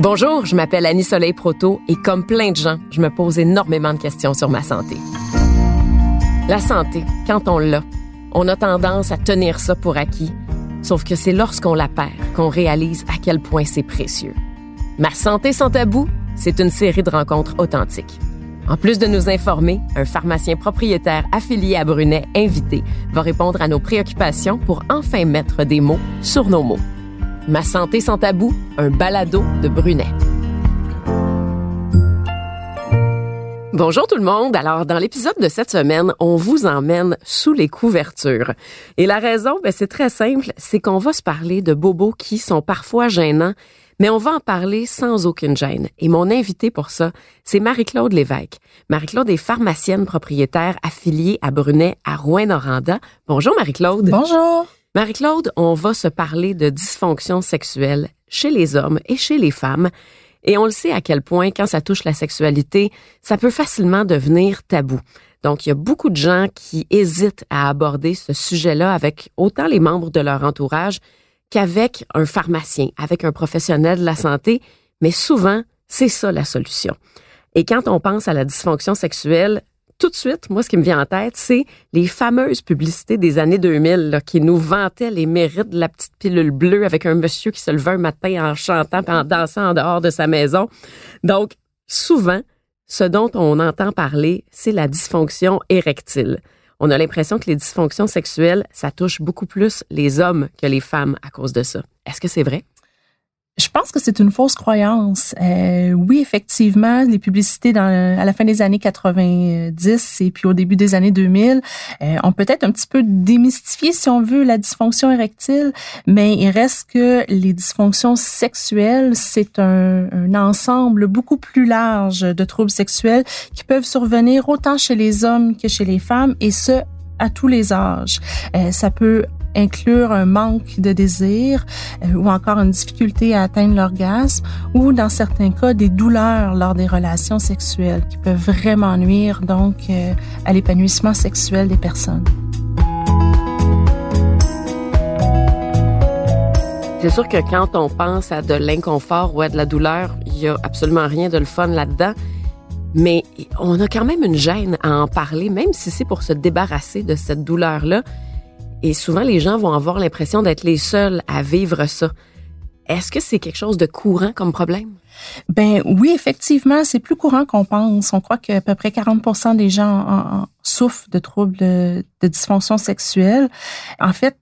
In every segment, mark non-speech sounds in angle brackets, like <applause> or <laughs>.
Bonjour, je m'appelle Annie Soleil Proto et comme plein de gens, je me pose énormément de questions sur ma santé. La santé, quand on l'a, on a tendance à tenir ça pour acquis, sauf que c'est lorsqu'on la perd qu'on réalise à quel point c'est précieux. Ma santé sans tabou, c'est une série de rencontres authentiques. En plus de nous informer, un pharmacien propriétaire affilié à Brunet invité va répondre à nos préoccupations pour enfin mettre des mots sur nos mots. Ma santé sans tabou, un balado de Brunet. Bonjour tout le monde. Alors, dans l'épisode de cette semaine, on vous emmène sous les couvertures. Et la raison, ben, c'est très simple, c'est qu'on va se parler de bobos qui sont parfois gênants, mais on va en parler sans aucune gêne. Et mon invité pour ça, c'est Marie-Claude Lévesque. Marie-Claude est pharmacienne propriétaire affiliée à Brunet à Rouen-Noranda. Bonjour Marie-Claude. Bonjour. Marie-Claude, on va se parler de dysfonction sexuelle chez les hommes et chez les femmes. Et on le sait à quel point, quand ça touche la sexualité, ça peut facilement devenir tabou. Donc, il y a beaucoup de gens qui hésitent à aborder ce sujet-là avec autant les membres de leur entourage qu'avec un pharmacien, avec un professionnel de la santé, mais souvent, c'est ça la solution. Et quand on pense à la dysfonction sexuelle, tout de suite, moi, ce qui me vient en tête, c'est les fameuses publicités des années 2000 qui nous vantaient les mérites de la petite pilule bleue avec un monsieur qui se levait un matin en chantant et en dansant en dehors de sa maison. Donc, souvent, ce dont on entend parler, c'est la dysfonction érectile. On a l'impression que les dysfonctions sexuelles, ça touche beaucoup plus les hommes que les femmes à cause de ça. Est-ce que c'est vrai? Je pense que c'est une fausse croyance. Euh, oui, effectivement, les publicités dans, à la fin des années 90 et puis au début des années 2000 euh, ont peut-être un petit peu démystifié, si on veut, la dysfonction érectile, mais il reste que les dysfonctions sexuelles, c'est un, un ensemble beaucoup plus large de troubles sexuels qui peuvent survenir autant chez les hommes que chez les femmes, et ce, à tous les âges. Euh, ça peut inclure un manque de désir euh, ou encore une difficulté à atteindre l'orgasme ou dans certains cas des douleurs lors des relations sexuelles qui peuvent vraiment nuire donc euh, à l'épanouissement sexuel des personnes. C'est sûr que quand on pense à de l'inconfort ou à de la douleur, il y a absolument rien de le fun là-dedans. Mais on a quand même une gêne à en parler, même si c'est pour se débarrasser de cette douleur-là. Et souvent, les gens vont avoir l'impression d'être les seuls à vivre ça. Est-ce que c'est quelque chose de courant comme problème? Ben oui, effectivement, c'est plus courant qu'on pense. On croit qu'à peu près 40% des gens souffrent de troubles de dysfonction sexuelle. En fait,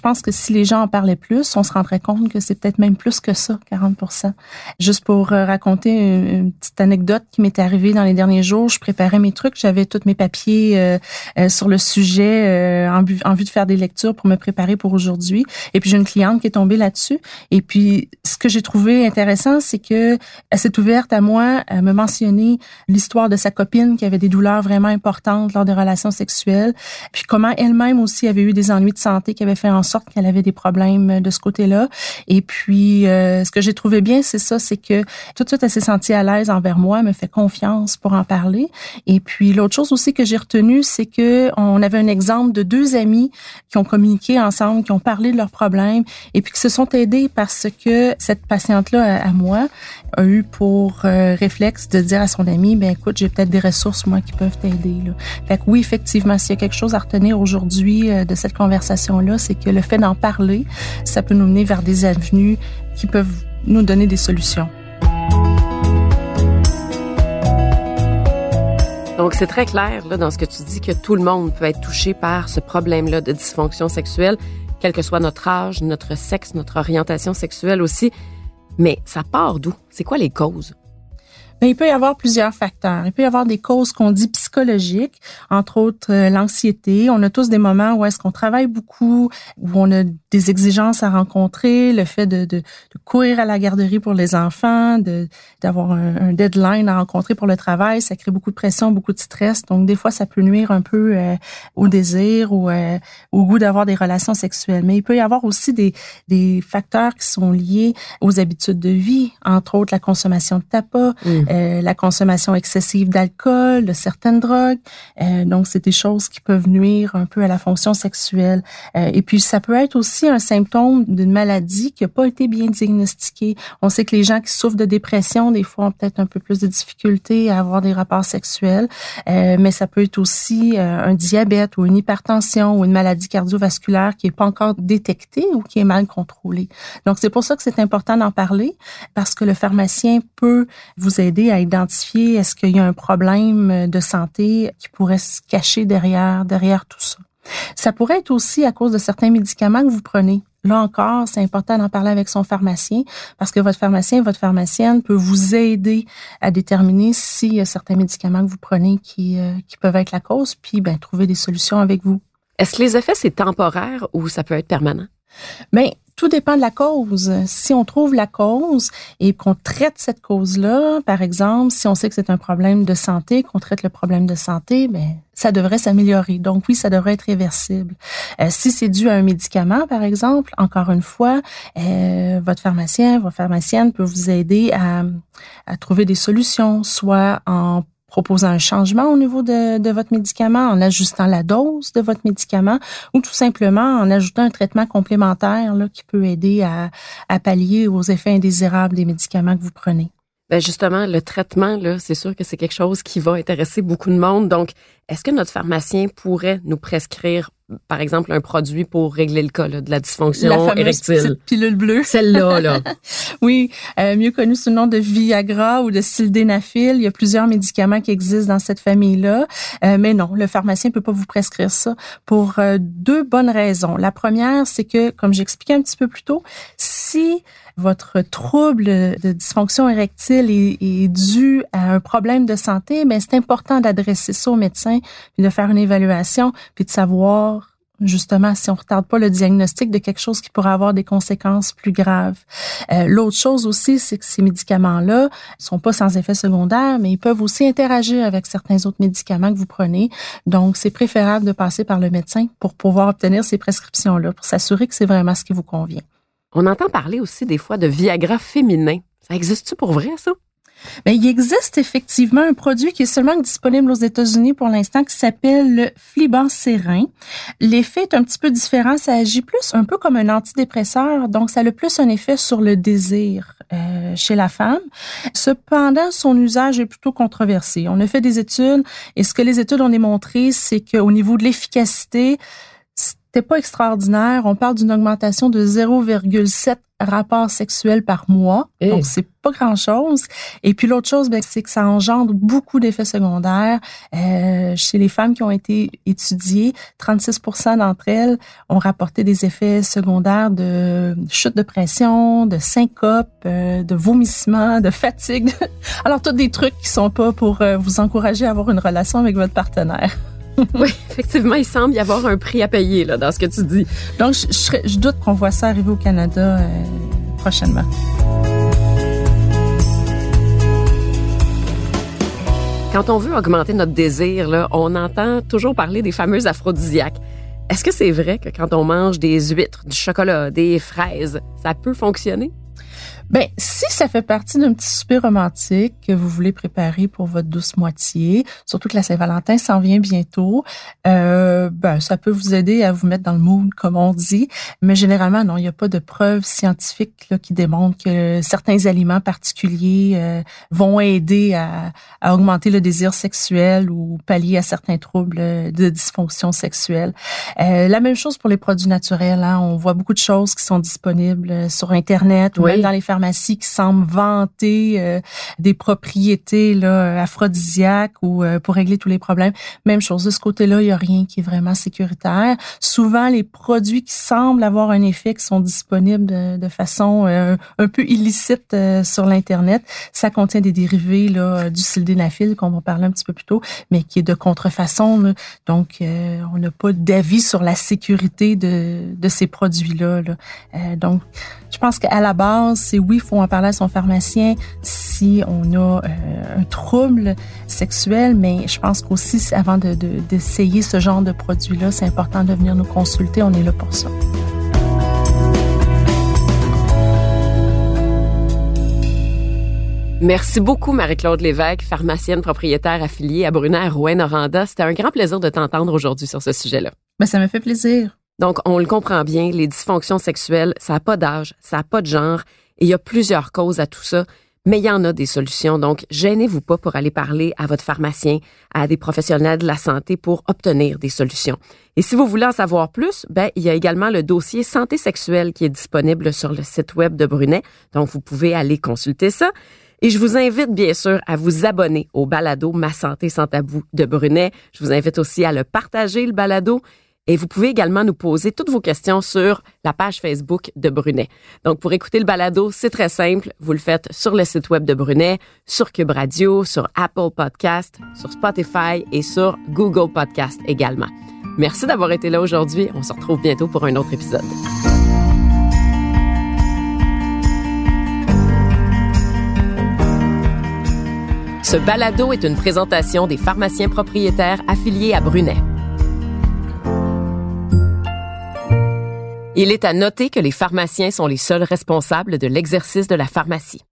je pense que si les gens en parlaient plus, on se rendrait compte que c'est peut-être même plus que ça, 40% Juste pour euh, raconter une, petite anecdote qui m'était arrivée dans les derniers jours, je préparais mes trucs, j'avais tous mes papiers euh, euh, sur le sujet en, en, vue de faire des lectures pour me préparer pour aujourd'hui. Et puis j'ai une cliente qui est tombée là-dessus. Et puis ce que j'ai trouvé intéressant, c'est que elle s'est ouverte à moi, à me mentionner l'histoire de sa copine qui avait des douleurs vraiment importantes lors des relations sexuelles, puis comment elle-même aussi avait eu des ennuis de santé qui avaient fait en sorte qu'elle avait des problèmes de ce côté-là. Et puis, euh, ce que j'ai trouvé bien, c'est ça, c'est que tout de suite, elle s'est sentie à l'aise envers moi, me fait confiance pour en parler. Et puis, l'autre chose aussi que j'ai retenu, c'est que on avait un exemple de deux amis qui ont communiqué ensemble, qui ont parlé de leurs problèmes et puis qui se sont aidés parce que cette patiente-là, à, moi, a eu pour euh, réflexe de dire à son ami, ben écoute, j'ai peut-être des ressources moi qui peuvent t'aider. Fait que oui, effectivement, s'il y a quelque chose à retenir aujourd'hui euh, de cette conversation-là, c'est que le fait d'en parler, ça peut nous mener vers des avenues qui peuvent nous donner des solutions. Donc, c'est très clair là, dans ce que tu dis que tout le monde peut être touché par ce problème-là de dysfonction sexuelle, quel que soit notre âge, notre sexe, notre orientation sexuelle aussi. Mais ça part d'où? C'est quoi les causes? Il peut y avoir plusieurs facteurs. Il peut y avoir des causes qu'on dit psychologiques, entre autres euh, l'anxiété. On a tous des moments où est-ce qu'on travaille beaucoup, où on a des exigences à rencontrer, le fait de, de, de courir à la garderie pour les enfants, de d'avoir un, deadline à rencontrer pour le travail, ça crée beaucoup de pression, beaucoup de stress. Donc des fois, ça peut nuire un peu euh, au désir ou euh, au goût d'avoir des relations sexuelles. Mais il peut y avoir aussi des, des facteurs qui sont liés aux habitudes de vie, entre autres la consommation de tabac, mmh. Euh, la consommation excessive d'alcool, de certaines drogues. Euh, donc, c'est des choses qui peuvent nuire un peu à la fonction sexuelle. Euh, et puis, ça peut être aussi un symptôme d'une maladie qui n'a pas été bien diagnostiquée. On sait que les gens qui souffrent de dépression, des fois, ont peut-être un peu plus de difficultés à avoir des rapports sexuels, mais ça peut être aussi un diabète ou une hypertension ou une maladie cardiovasculaire qui n'est pas encore détectée ou qui est mal contrôlée. Donc, c'est pour ça que c'est important d'en parler parce que le pharmacien peut vous aider à identifier est-ce qu'il y a un problème de santé qui pourrait se cacher derrière, derrière tout ça. Ça pourrait être aussi à cause de certains médicaments que vous prenez. Là encore, c'est important d'en parler avec son pharmacien parce que votre pharmacien, votre pharmacienne peut vous aider à déterminer s'il y a certains médicaments que vous prenez qui, euh, qui peuvent être la cause, puis ben, trouver des solutions avec vous. Est-ce que les effets, c'est temporaire ou ça peut être permanent? Bien, tout dépend de la cause. Si on trouve la cause et qu'on traite cette cause-là, par exemple, si on sait que c'est un problème de santé, qu'on traite le problème de santé, ben ça devrait s'améliorer. Donc oui, ça devrait être réversible. Euh, si c'est dû à un médicament, par exemple, encore une fois, euh, votre pharmacien, votre pharmacienne peut vous aider à, à trouver des solutions, soit en proposant un changement au niveau de, de, votre médicament, en ajustant la dose de votre médicament ou tout simplement en ajoutant un traitement complémentaire là, qui peut aider à, à pallier aux effets indésirables des médicaments que vous prenez. Ben justement, le traitement, là, c'est sûr que c'est quelque chose qui va intéresser beaucoup de monde. Donc, est-ce que notre pharmacien pourrait nous prescrire, par exemple, un produit pour régler le cas de la dysfonction la fameuse érectile? pilule bleue. Celle-là, là. <laughs> oui, euh, mieux connue sous le nom de Viagra ou de sildenafil. Il y a plusieurs médicaments qui existent dans cette famille-là. Euh, mais non, le pharmacien peut pas vous prescrire ça pour euh, deux bonnes raisons. La première, c'est que, comme j'expliquais un petit peu plus tôt, si votre trouble de dysfonction érectile est, est dû à un problème de santé, mais c'est important d'adresser ça au médecin, puis de faire une évaluation, puis de savoir justement si on retarde pas le diagnostic de quelque chose qui pourrait avoir des conséquences plus graves. Euh, L'autre chose aussi, c'est que ces médicaments-là sont pas sans effet secondaire, mais ils peuvent aussi interagir avec certains autres médicaments que vous prenez. Donc, c'est préférable de passer par le médecin pour pouvoir obtenir ces prescriptions-là, pour s'assurer que c'est vraiment ce qui vous convient. On entend parler aussi des fois de Viagra féminin. Ça existe-tu pour vrai, ça? Bien, il existe effectivement un produit qui est seulement disponible aux États-Unis pour l'instant qui s'appelle le flibansérin. L'effet est un petit peu différent. Ça agit plus un peu comme un antidépresseur, donc ça a le plus un effet sur le désir euh, chez la femme. Cependant, son usage est plutôt controversé. On a fait des études et ce que les études ont démontré, c'est qu'au niveau de l'efficacité, c'était pas extraordinaire. On parle d'une augmentation de 0,7 rapports sexuels par mois. Donc, c'est pas grand-chose. Et puis, l'autre chose, ben, c'est que ça engendre beaucoup d'effets secondaires. Euh, chez les femmes qui ont été étudiées, 36% d'entre elles ont rapporté des effets secondaires de chute de pression, de syncope, euh, de vomissement, de fatigue. <laughs> Alors, tous des trucs qui sont pas pour euh, vous encourager à avoir une relation avec votre partenaire. <laughs> oui, effectivement, il semble y avoir un prix à payer là, dans ce que tu dis. Donc, je, je, doute qu'on voit ça arriver au Canada euh, prochainement. Quand on veut augmenter notre désir, là, on entend toujours parler des fameux aphrodisiaques. Est-ce que c'est vrai que quand on mange des huîtres, du chocolat, des fraises, ça peut fonctionner? Ben, si ça fait partie d'un petit souper romantique que vous voulez préparer pour votre douce moitié, surtout que la Saint-Valentin s'en vient bientôt, euh, ben ça peut vous aider à vous mettre dans le mood, comme on dit. Mais généralement, non, il n'y a pas de preuves scientifiques là, qui démontrent que certains aliments particuliers euh, vont aider à, à, augmenter le désir sexuel ou pallier à certains troubles de dysfonction sexuelle. Euh, la même chose pour les produits naturels. Hein. On voit beaucoup de choses qui sont disponibles sur Internet ou même dans les pharmacie qui semble vanter euh, des propriétés là, aphrodisiaques ou euh, pour régler tous les problèmes. Même chose, de ce côté-là, il n'y a rien qui est vraiment sécuritaire. Souvent, les produits qui semblent avoir un effet qui sont disponibles de, de façon euh, un peu illicite sur l'Internet, ça contient des dérivés là, du sildenafil qu'on va parler un petit peu plus tôt, mais qui est de contrefaçon. Là. Donc, on n'a pas d'avis sur la sécurité de, de ces produits-là. Là. donc, je pense qu'à la base, c'est oui, il faut en parler à son pharmacien si on a euh, un trouble sexuel, mais je pense qu'aussi, avant d'essayer de, ce genre de produit-là, c'est important de venir nous consulter. On est là pour ça. Merci beaucoup, Marie-Claude Lévesque, pharmacienne propriétaire affiliée à Brunet Rouen-Noranda. C'était un grand plaisir de t'entendre aujourd'hui sur ce sujet-là. Ben, ça me fait plaisir. Donc, on le comprend bien, les dysfonctions sexuelles, ça n'a pas d'âge, ça n'a pas de genre, il y a plusieurs causes à tout ça, mais il y en a des solutions. Donc, gênez-vous pas pour aller parler à votre pharmacien, à des professionnels de la santé pour obtenir des solutions. Et si vous voulez en savoir plus, ben, il y a également le dossier santé sexuelle qui est disponible sur le site web de Brunet. Donc, vous pouvez aller consulter ça. Et je vous invite bien sûr à vous abonner au balado Ma santé sans tabou de Brunet. Je vous invite aussi à le partager, le balado. Et vous pouvez également nous poser toutes vos questions sur la page Facebook de Brunet. Donc, pour écouter le balado, c'est très simple. Vous le faites sur le site web de Brunet, sur Cube Radio, sur Apple Podcast, sur Spotify et sur Google Podcast également. Merci d'avoir été là aujourd'hui. On se retrouve bientôt pour un autre épisode. Ce balado est une présentation des pharmaciens propriétaires affiliés à Brunet. Il est à noter que les pharmaciens sont les seuls responsables de l'exercice de la pharmacie.